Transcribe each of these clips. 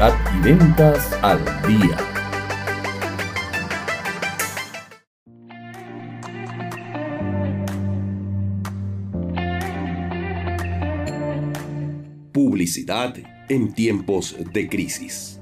Y ventas al día. Publicidad en tiempos de crisis.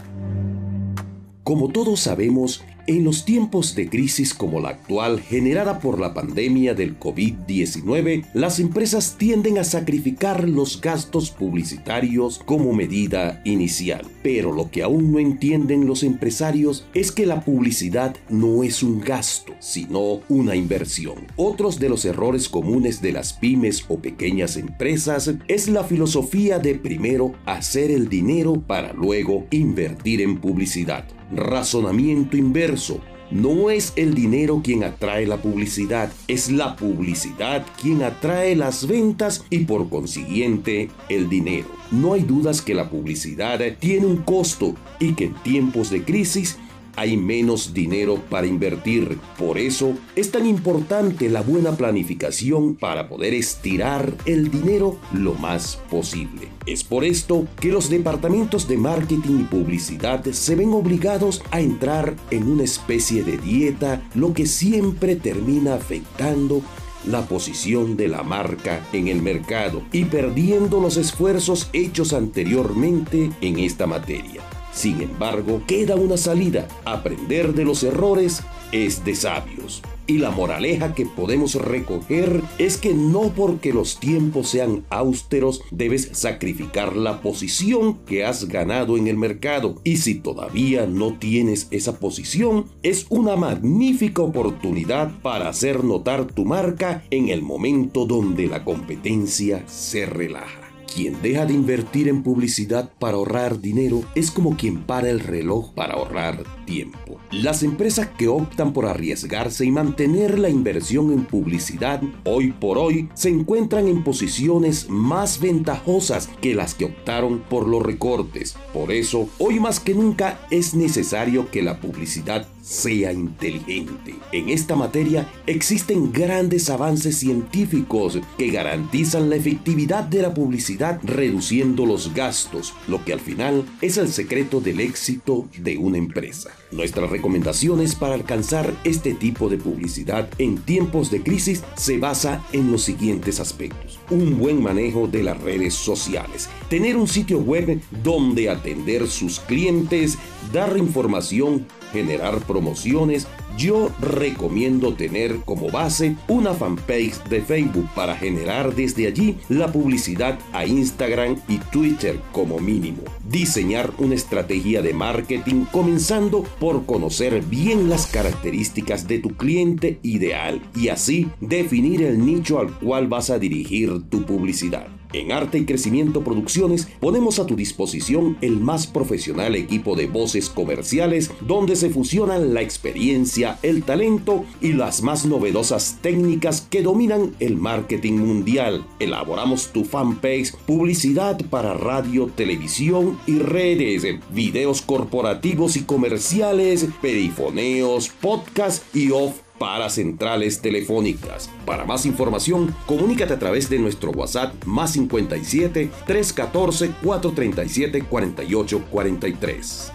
Como todos sabemos, en los tiempos de crisis como la actual generada por la pandemia del COVID-19, las empresas tienden a sacrificar los gastos publicitarios como medida inicial. Pero lo que aún no entienden los empresarios es que la publicidad no es un gasto, sino una inversión. Otros de los errores comunes de las pymes o pequeñas empresas es la filosofía de primero hacer el dinero para luego invertir en publicidad. Razonamiento inverso. No es el dinero quien atrae la publicidad, es la publicidad quien atrae las ventas y por consiguiente el dinero. No hay dudas que la publicidad tiene un costo y que en tiempos de crisis hay menos dinero para invertir. Por eso es tan importante la buena planificación para poder estirar el dinero lo más posible. Es por esto que los departamentos de marketing y publicidad se ven obligados a entrar en una especie de dieta, lo que siempre termina afectando la posición de la marca en el mercado y perdiendo los esfuerzos hechos anteriormente en esta materia. Sin embargo, queda una salida. Aprender de los errores es de sabios. Y la moraleja que podemos recoger es que no porque los tiempos sean austeros debes sacrificar la posición que has ganado en el mercado. Y si todavía no tienes esa posición, es una magnífica oportunidad para hacer notar tu marca en el momento donde la competencia se relaja. Quien deja de invertir en publicidad para ahorrar dinero es como quien para el reloj para ahorrar tiempo. Las empresas que optan por arriesgarse y mantener la inversión en publicidad hoy por hoy se encuentran en posiciones más ventajosas que las que optaron por los recortes. Por eso, hoy más que nunca es necesario que la publicidad sea inteligente. En esta materia existen grandes avances científicos que garantizan la efectividad de la publicidad reduciendo los gastos, lo que al final es el secreto del éxito de una empresa. Nuestras recomendaciones para alcanzar este tipo de publicidad en tiempos de crisis se basa en los siguientes aspectos. Un buen manejo de las redes sociales, tener un sitio web donde atender sus clientes, dar información generar promociones, yo recomiendo tener como base una fanpage de Facebook para generar desde allí la publicidad a Instagram y Twitter como mínimo. Diseñar una estrategia de marketing comenzando por conocer bien las características de tu cliente ideal y así definir el nicho al cual vas a dirigir tu publicidad. En Arte y Crecimiento Producciones ponemos a tu disposición el más profesional equipo de voces comerciales donde se fusionan la experiencia, el talento y las más novedosas técnicas que dominan el marketing mundial. Elaboramos tu fanpage, publicidad para radio, televisión y redes, videos corporativos y comerciales, perifoneos, podcast y off para centrales telefónicas. Para más información, comunícate a través de nuestro WhatsApp más 57 314 437 4843.